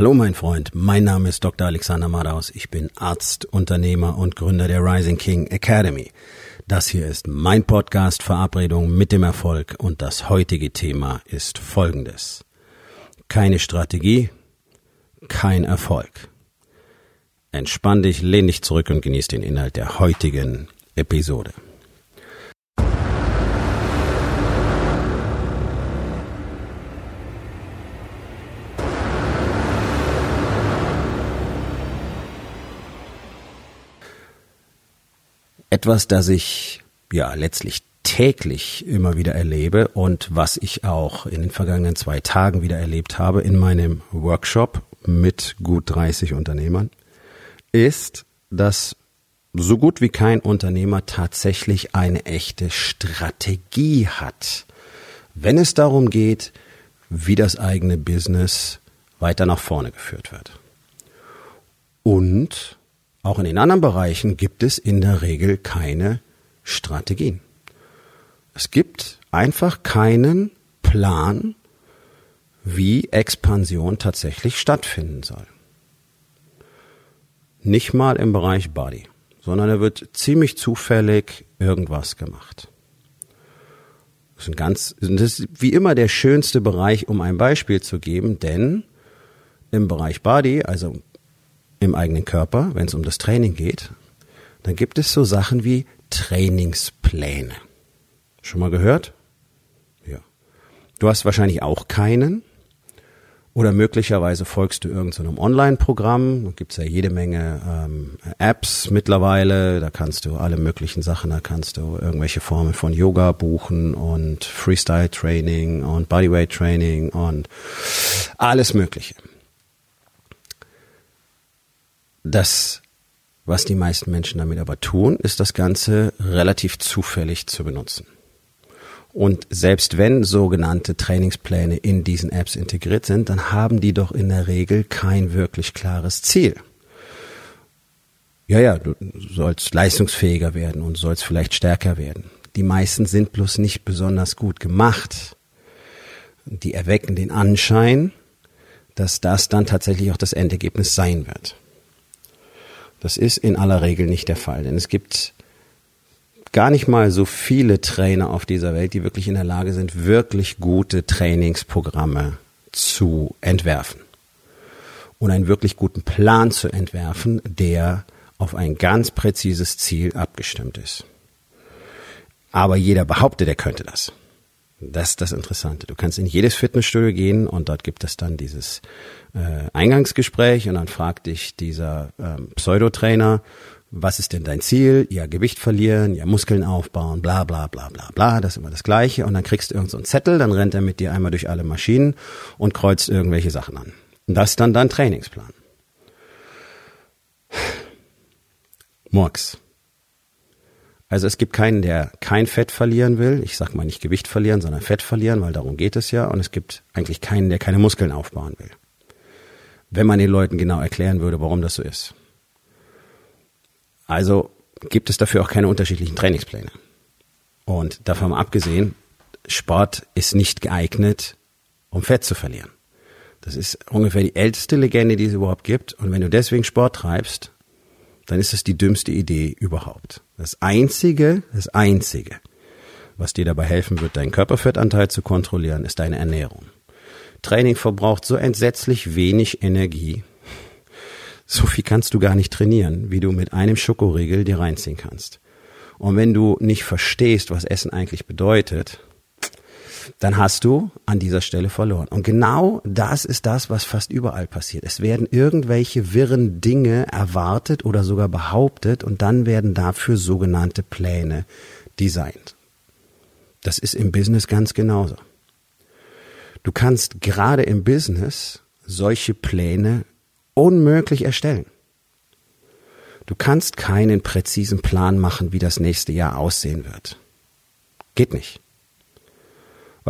Hallo mein Freund, mein Name ist Dr. Alexander Madaus. Ich bin Arzt, Unternehmer und Gründer der Rising King Academy. Das hier ist mein Podcast Verabredung mit dem Erfolg und das heutige Thema ist folgendes. Keine Strategie, kein Erfolg. Entspann dich, lehn dich zurück und genieß den Inhalt der heutigen Episode. Etwas, das ich ja letztlich täglich immer wieder erlebe und was ich auch in den vergangenen zwei Tagen wieder erlebt habe in meinem Workshop mit gut 30 Unternehmern, ist, dass so gut wie kein Unternehmer tatsächlich eine echte Strategie hat, wenn es darum geht, wie das eigene Business weiter nach vorne geführt wird. Und auch in den anderen Bereichen gibt es in der Regel keine Strategien. Es gibt einfach keinen Plan, wie Expansion tatsächlich stattfinden soll. Nicht mal im Bereich Body, sondern da wird ziemlich zufällig irgendwas gemacht. Das ist, ein ganz, das ist wie immer der schönste Bereich, um ein Beispiel zu geben, denn im Bereich Body, also im eigenen Körper, wenn es um das Training geht, dann gibt es so Sachen wie Trainingspläne. Schon mal gehört? Ja. Du hast wahrscheinlich auch keinen. Oder möglicherweise folgst du irgendeinem so Online-Programm. Da gibt's ja jede Menge ähm, Apps mittlerweile. Da kannst du alle möglichen Sachen, da kannst du irgendwelche Formen von Yoga buchen und Freestyle-Training und Bodyweight-Training und alles Mögliche. Das, was die meisten Menschen damit aber tun, ist das Ganze relativ zufällig zu benutzen. Und selbst wenn sogenannte Trainingspläne in diesen Apps integriert sind, dann haben die doch in der Regel kein wirklich klares Ziel. Ja, ja, du sollst leistungsfähiger werden und sollst vielleicht stärker werden. Die meisten sind bloß nicht besonders gut gemacht. Die erwecken den Anschein, dass das dann tatsächlich auch das Endergebnis sein wird. Das ist in aller Regel nicht der Fall, denn es gibt gar nicht mal so viele Trainer auf dieser Welt, die wirklich in der Lage sind, wirklich gute Trainingsprogramme zu entwerfen und einen wirklich guten Plan zu entwerfen, der auf ein ganz präzises Ziel abgestimmt ist. Aber jeder behauptet, er könnte das. Das ist das Interessante. Du kannst in jedes Fitnessstudio gehen und dort gibt es dann dieses äh, Eingangsgespräch und dann fragt dich dieser ähm, Pseudotrainer, was ist denn dein Ziel? Ja, Gewicht verlieren, ja, Muskeln aufbauen, bla bla bla bla bla, das ist immer das Gleiche. Und dann kriegst du irgendeinen so Zettel, dann rennt er mit dir einmal durch alle Maschinen und kreuzt irgendwelche Sachen an. Und das ist dann dein Trainingsplan. Murks. Also es gibt keinen, der kein Fett verlieren will. Ich sag mal nicht Gewicht verlieren, sondern Fett verlieren, weil darum geht es ja. Und es gibt eigentlich keinen, der keine Muskeln aufbauen will. Wenn man den Leuten genau erklären würde, warum das so ist. Also gibt es dafür auch keine unterschiedlichen Trainingspläne. Und davon abgesehen, Sport ist nicht geeignet, um Fett zu verlieren. Das ist ungefähr die älteste Legende, die es überhaupt gibt. Und wenn du deswegen Sport treibst, dann ist es die dümmste Idee überhaupt. Das einzige, das einzige, was dir dabei helfen wird, deinen Körperfettanteil zu kontrollieren, ist deine Ernährung. Training verbraucht so entsetzlich wenig Energie. So viel kannst du gar nicht trainieren, wie du mit einem Schokoriegel dir reinziehen kannst. Und wenn du nicht verstehst, was Essen eigentlich bedeutet, dann hast du an dieser Stelle verloren. Und genau das ist das, was fast überall passiert. Es werden irgendwelche wirren Dinge erwartet oder sogar behauptet und dann werden dafür sogenannte Pläne designt. Das ist im Business ganz genauso. Du kannst gerade im Business solche Pläne unmöglich erstellen. Du kannst keinen präzisen Plan machen, wie das nächste Jahr aussehen wird. Geht nicht.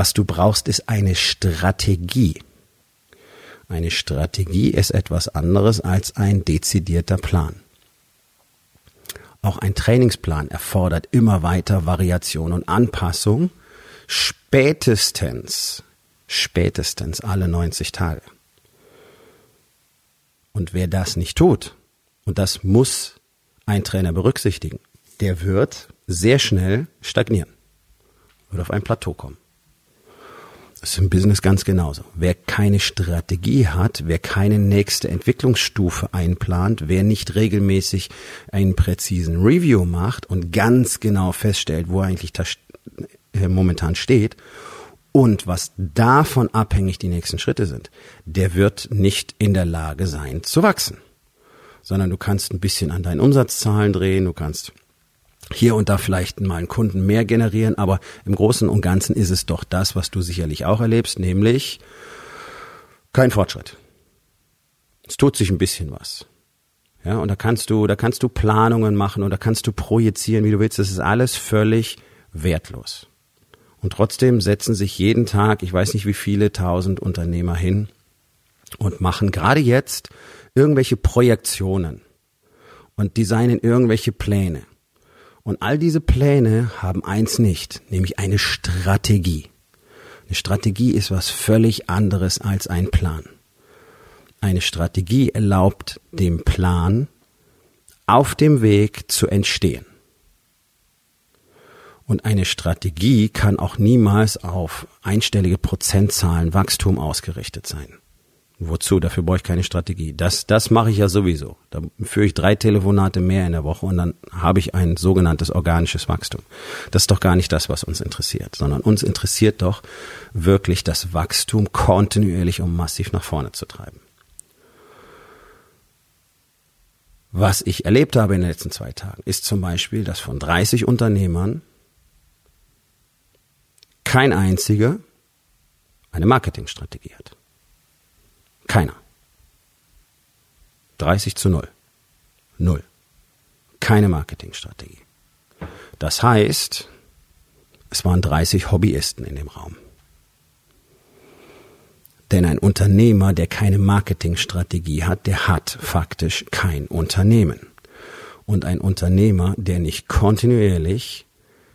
Was du brauchst, ist eine Strategie. Eine Strategie ist etwas anderes als ein dezidierter Plan. Auch ein Trainingsplan erfordert immer weiter Variation und Anpassung, spätestens, spätestens alle 90 Tage. Und wer das nicht tut, und das muss ein Trainer berücksichtigen, der wird sehr schnell stagnieren, wird auf ein Plateau kommen. Das ist im Business ganz genauso. Wer keine Strategie hat, wer keine nächste Entwicklungsstufe einplant, wer nicht regelmäßig einen präzisen Review macht und ganz genau feststellt, wo er eigentlich äh, momentan steht und was davon abhängig die nächsten Schritte sind, der wird nicht in der Lage sein zu wachsen. Sondern du kannst ein bisschen an deinen Umsatzzahlen drehen, du kannst hier und da vielleicht mal einen Kunden mehr generieren, aber im Großen und Ganzen ist es doch das, was du sicherlich auch erlebst, nämlich kein Fortschritt. Es tut sich ein bisschen was. Ja, und da kannst du, da kannst du Planungen machen oder kannst du projizieren, wie du willst. Das ist alles völlig wertlos. Und trotzdem setzen sich jeden Tag, ich weiß nicht wie viele tausend Unternehmer hin und machen gerade jetzt irgendwelche Projektionen und designen irgendwelche Pläne. Und all diese Pläne haben eins nicht, nämlich eine Strategie. Eine Strategie ist was völlig anderes als ein Plan. Eine Strategie erlaubt dem Plan auf dem Weg zu entstehen. Und eine Strategie kann auch niemals auf einstellige Prozentzahlen Wachstum ausgerichtet sein. Wozu? Dafür brauche ich keine Strategie. Das, das mache ich ja sowieso. Da führe ich drei Telefonate mehr in der Woche und dann habe ich ein sogenanntes organisches Wachstum. Das ist doch gar nicht das, was uns interessiert, sondern uns interessiert doch wirklich das Wachstum kontinuierlich, um massiv nach vorne zu treiben. Was ich erlebt habe in den letzten zwei Tagen, ist zum Beispiel, dass von 30 Unternehmern kein einziger eine Marketingstrategie hat. Keiner. 30 zu 0. Null. Keine Marketingstrategie. Das heißt, es waren 30 Hobbyisten in dem Raum. Denn ein Unternehmer, der keine Marketingstrategie hat, der hat faktisch kein Unternehmen. Und ein Unternehmer, der nicht kontinuierlich,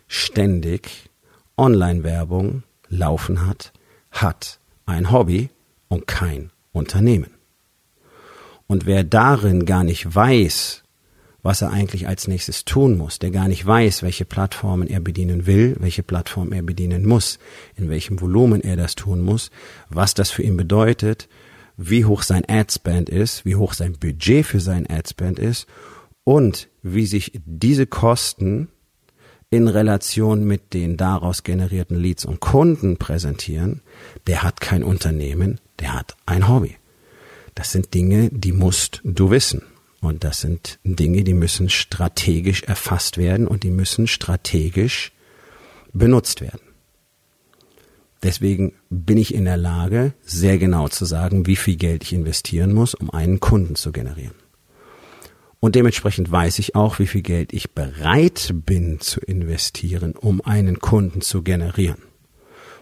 ständig Online-Werbung laufen hat, hat ein Hobby und kein Unternehmen. Und wer darin gar nicht weiß, was er eigentlich als nächstes tun muss, der gar nicht weiß, welche Plattformen er bedienen will, welche Plattform er bedienen muss, in welchem Volumen er das tun muss, was das für ihn bedeutet, wie hoch sein Adspend ist, wie hoch sein Budget für sein Adspend ist und wie sich diese Kosten in Relation mit den daraus generierten Leads und Kunden präsentieren, der hat kein Unternehmen, der hat ein Hobby. Das sind Dinge, die musst du wissen. Und das sind Dinge, die müssen strategisch erfasst werden und die müssen strategisch benutzt werden. Deswegen bin ich in der Lage, sehr genau zu sagen, wie viel Geld ich investieren muss, um einen Kunden zu generieren. Und dementsprechend weiß ich auch, wie viel Geld ich bereit bin zu investieren, um einen Kunden zu generieren.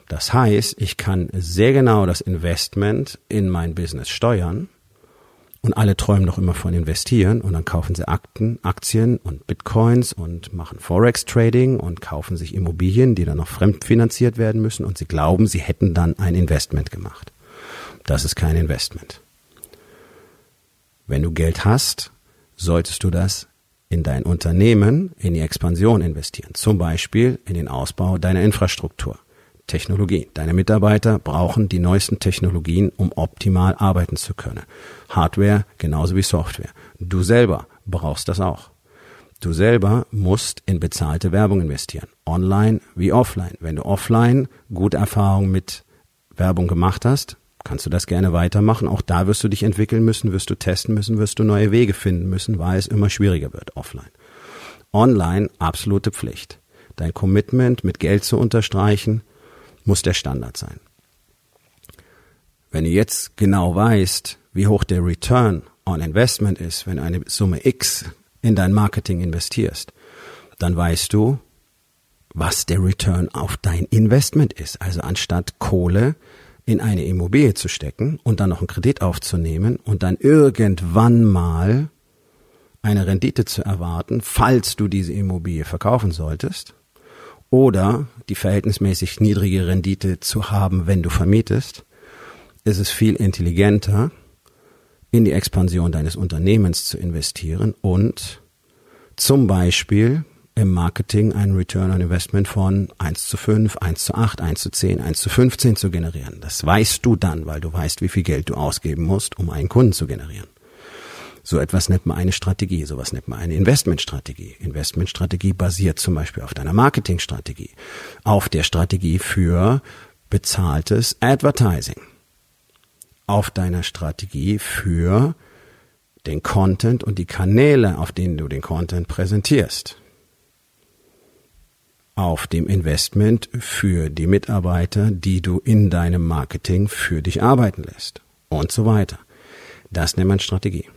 Das heißt, ich kann sehr genau das Investment in mein Business steuern und alle träumen doch immer von investieren und dann kaufen sie Akten, Aktien und Bitcoins und machen Forex Trading und kaufen sich Immobilien, die dann noch fremdfinanziert werden müssen und sie glauben, sie hätten dann ein Investment gemacht. Das ist kein Investment. Wenn du Geld hast, solltest du das in dein Unternehmen, in die Expansion investieren. Zum Beispiel in den Ausbau deiner Infrastruktur. Technologie. Deine Mitarbeiter brauchen die neuesten Technologien, um optimal arbeiten zu können. Hardware genauso wie Software. Du selber brauchst das auch. Du selber musst in bezahlte Werbung investieren. Online wie offline. Wenn du offline gute Erfahrungen mit Werbung gemacht hast, kannst du das gerne weitermachen. Auch da wirst du dich entwickeln müssen, wirst du testen müssen, wirst du neue Wege finden müssen, weil es immer schwieriger wird offline. Online absolute Pflicht. Dein Commitment mit Geld zu unterstreichen, muss der Standard sein. Wenn du jetzt genau weißt, wie hoch der Return on Investment ist, wenn du eine Summe X in dein Marketing investierst, dann weißt du, was der Return auf dein Investment ist. Also anstatt Kohle in eine Immobilie zu stecken und dann noch einen Kredit aufzunehmen und dann irgendwann mal eine Rendite zu erwarten, falls du diese Immobilie verkaufen solltest, oder die verhältnismäßig niedrige Rendite zu haben, wenn du vermietest, ist es viel intelligenter, in die Expansion deines Unternehmens zu investieren und zum Beispiel im Marketing einen Return on Investment von 1 zu 5, 1 zu 8, 1 zu 10, 1 zu 15 zu generieren. Das weißt du dann, weil du weißt, wie viel Geld du ausgeben musst, um einen Kunden zu generieren. So etwas nennt man eine Strategie, sowas nennt man eine Investmentstrategie. Investmentstrategie basiert zum Beispiel auf deiner Marketingstrategie, auf der Strategie für bezahltes Advertising, auf deiner Strategie für den Content und die Kanäle, auf denen du den Content präsentierst auf dem Investment für die Mitarbeiter, die du in deinem Marketing für dich arbeiten lässt und so weiter. Das nennt man Strategie.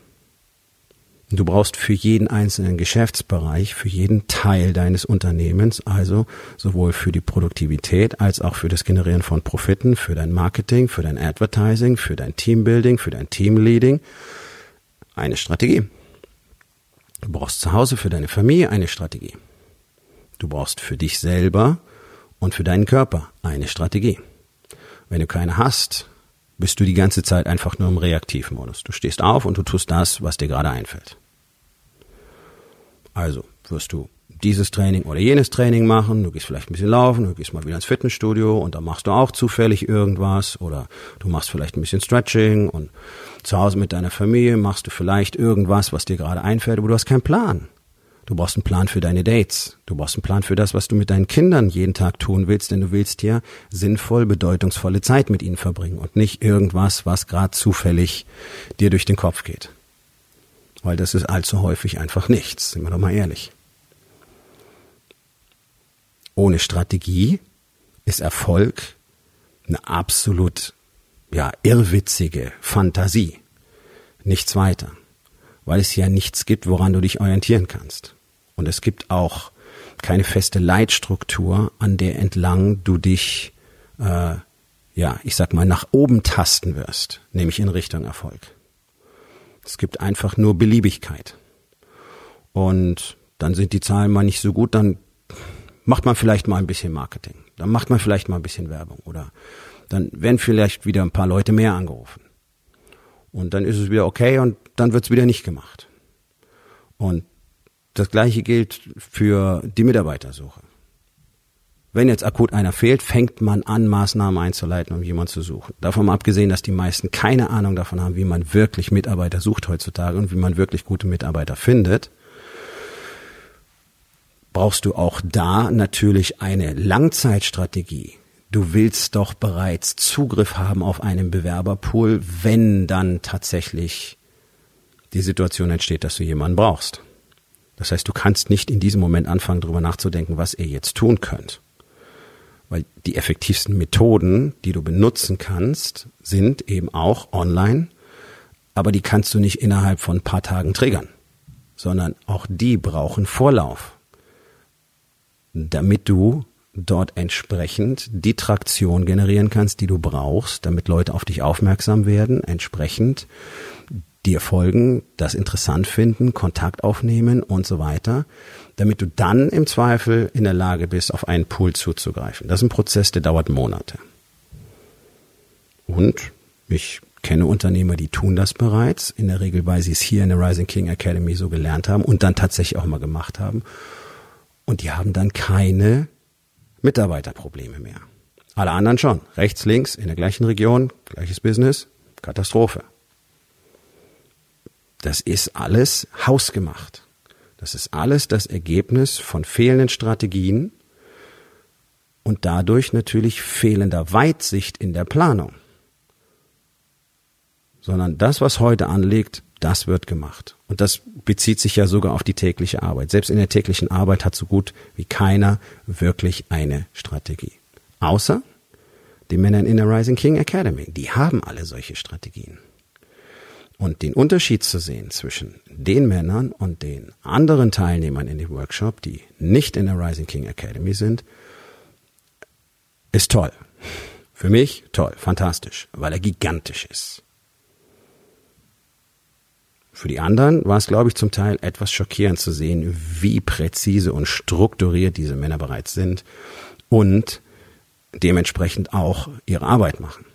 Du brauchst für jeden einzelnen Geschäftsbereich, für jeden Teil deines Unternehmens, also sowohl für die Produktivität als auch für das Generieren von Profiten, für dein Marketing, für dein Advertising, für dein Teambuilding, für dein Teamleading, eine Strategie. Du brauchst zu Hause für deine Familie eine Strategie. Du brauchst für dich selber und für deinen Körper eine Strategie. Wenn du keine hast, bist du die ganze Zeit einfach nur im Reaktivmodus. Du stehst auf und du tust das, was dir gerade einfällt. Also wirst du dieses Training oder jenes Training machen, du gehst vielleicht ein bisschen laufen, du gehst mal wieder ins Fitnessstudio und da machst du auch zufällig irgendwas oder du machst vielleicht ein bisschen Stretching und zu Hause mit deiner Familie machst du vielleicht irgendwas, was dir gerade einfällt, aber du hast keinen Plan. Du brauchst einen Plan für deine Dates. Du brauchst einen Plan für das, was du mit deinen Kindern jeden Tag tun willst, denn du willst ja sinnvoll, bedeutungsvolle Zeit mit ihnen verbringen und nicht irgendwas, was gerade zufällig dir durch den Kopf geht. Weil das ist allzu häufig einfach nichts, sind wir doch mal ehrlich. Ohne Strategie ist Erfolg eine absolut, ja, irrwitzige Fantasie. Nichts weiter. Weil es ja nichts gibt, woran du dich orientieren kannst. Und es gibt auch keine feste Leitstruktur, an der entlang du dich, äh, ja, ich sag mal, nach oben tasten wirst, nämlich in Richtung Erfolg. Es gibt einfach nur Beliebigkeit. Und dann sind die Zahlen mal nicht so gut, dann macht man vielleicht mal ein bisschen Marketing. Dann macht man vielleicht mal ein bisschen Werbung oder dann werden vielleicht wieder ein paar Leute mehr angerufen. Und dann ist es wieder okay und dann wird es wieder nicht gemacht. Und das gleiche gilt für die Mitarbeitersuche. Wenn jetzt akut einer fehlt, fängt man an, Maßnahmen einzuleiten, um jemanden zu suchen. Davon mal abgesehen, dass die meisten keine Ahnung davon haben, wie man wirklich Mitarbeiter sucht heutzutage und wie man wirklich gute Mitarbeiter findet, brauchst du auch da natürlich eine Langzeitstrategie. Du willst doch bereits Zugriff haben auf einen Bewerberpool, wenn dann tatsächlich die Situation entsteht, dass du jemanden brauchst. Das heißt, du kannst nicht in diesem Moment anfangen, darüber nachzudenken, was ihr jetzt tun könnt. Weil die effektivsten Methoden, die du benutzen kannst, sind eben auch online, aber die kannst du nicht innerhalb von ein paar Tagen triggern, sondern auch die brauchen Vorlauf, damit du dort entsprechend die Traktion generieren kannst, die du brauchst, damit Leute auf dich aufmerksam werden, entsprechend dir folgen, das interessant finden, Kontakt aufnehmen und so weiter, damit du dann im Zweifel in der Lage bist, auf einen Pool zuzugreifen. Das ist ein Prozess, der dauert Monate. Und ich kenne Unternehmer, die tun das bereits, in der Regel, weil sie es hier in der Rising King Academy so gelernt haben und dann tatsächlich auch mal gemacht haben. Und die haben dann keine Mitarbeiterprobleme mehr. Alle anderen schon. Rechts, links, in der gleichen Region, gleiches Business, Katastrophe. Das ist alles hausgemacht. Das ist alles das Ergebnis von fehlenden Strategien und dadurch natürlich fehlender Weitsicht in der Planung. Sondern das, was heute anliegt, das wird gemacht. Und das bezieht sich ja sogar auf die tägliche Arbeit. Selbst in der täglichen Arbeit hat so gut wie keiner wirklich eine Strategie. Außer die Männer in der Rising King Academy. Die haben alle solche Strategien. Und den Unterschied zu sehen zwischen den Männern und den anderen Teilnehmern in dem Workshop, die nicht in der Rising King Academy sind, ist toll. Für mich toll, fantastisch, weil er gigantisch ist. Für die anderen war es, glaube ich, zum Teil etwas schockierend zu sehen, wie präzise und strukturiert diese Männer bereits sind und dementsprechend auch ihre Arbeit machen.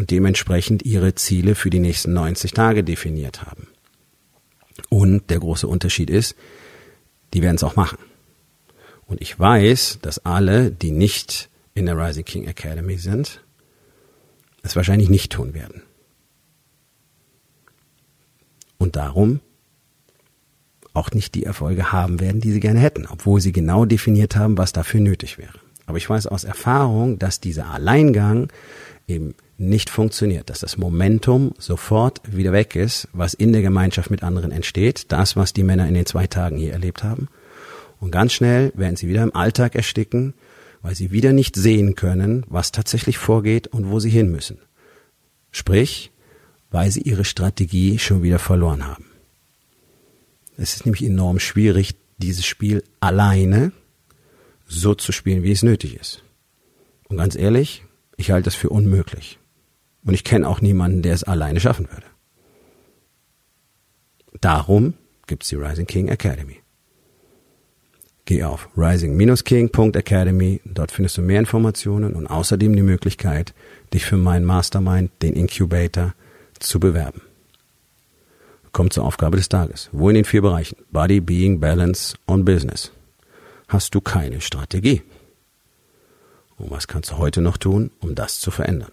Und dementsprechend ihre Ziele für die nächsten 90 Tage definiert haben. Und der große Unterschied ist, die werden es auch machen. Und ich weiß, dass alle, die nicht in der Rising King Academy sind, es wahrscheinlich nicht tun werden. Und darum auch nicht die Erfolge haben werden, die sie gerne hätten, obwohl sie genau definiert haben, was dafür nötig wäre. Aber ich weiß aus Erfahrung, dass dieser Alleingang eben nicht funktioniert, dass das Momentum sofort wieder weg ist, was in der Gemeinschaft mit anderen entsteht, das, was die Männer in den zwei Tagen hier erlebt haben. Und ganz schnell werden sie wieder im Alltag ersticken, weil sie wieder nicht sehen können, was tatsächlich vorgeht und wo sie hin müssen. Sprich, weil sie ihre Strategie schon wieder verloren haben. Es ist nämlich enorm schwierig, dieses Spiel alleine so zu spielen, wie es nötig ist. Und ganz ehrlich, ich halte es für unmöglich. Und ich kenne auch niemanden, der es alleine schaffen würde. Darum gibt's die Rising King Academy. Geh auf rising-king.academy, dort findest du mehr Informationen und außerdem die Möglichkeit, dich für meinen Mastermind, den Incubator, zu bewerben. Kommt zur Aufgabe des Tages. Wo in den vier Bereichen Body, Being, Balance und Business hast du keine Strategie? Und was kannst du heute noch tun, um das zu verändern?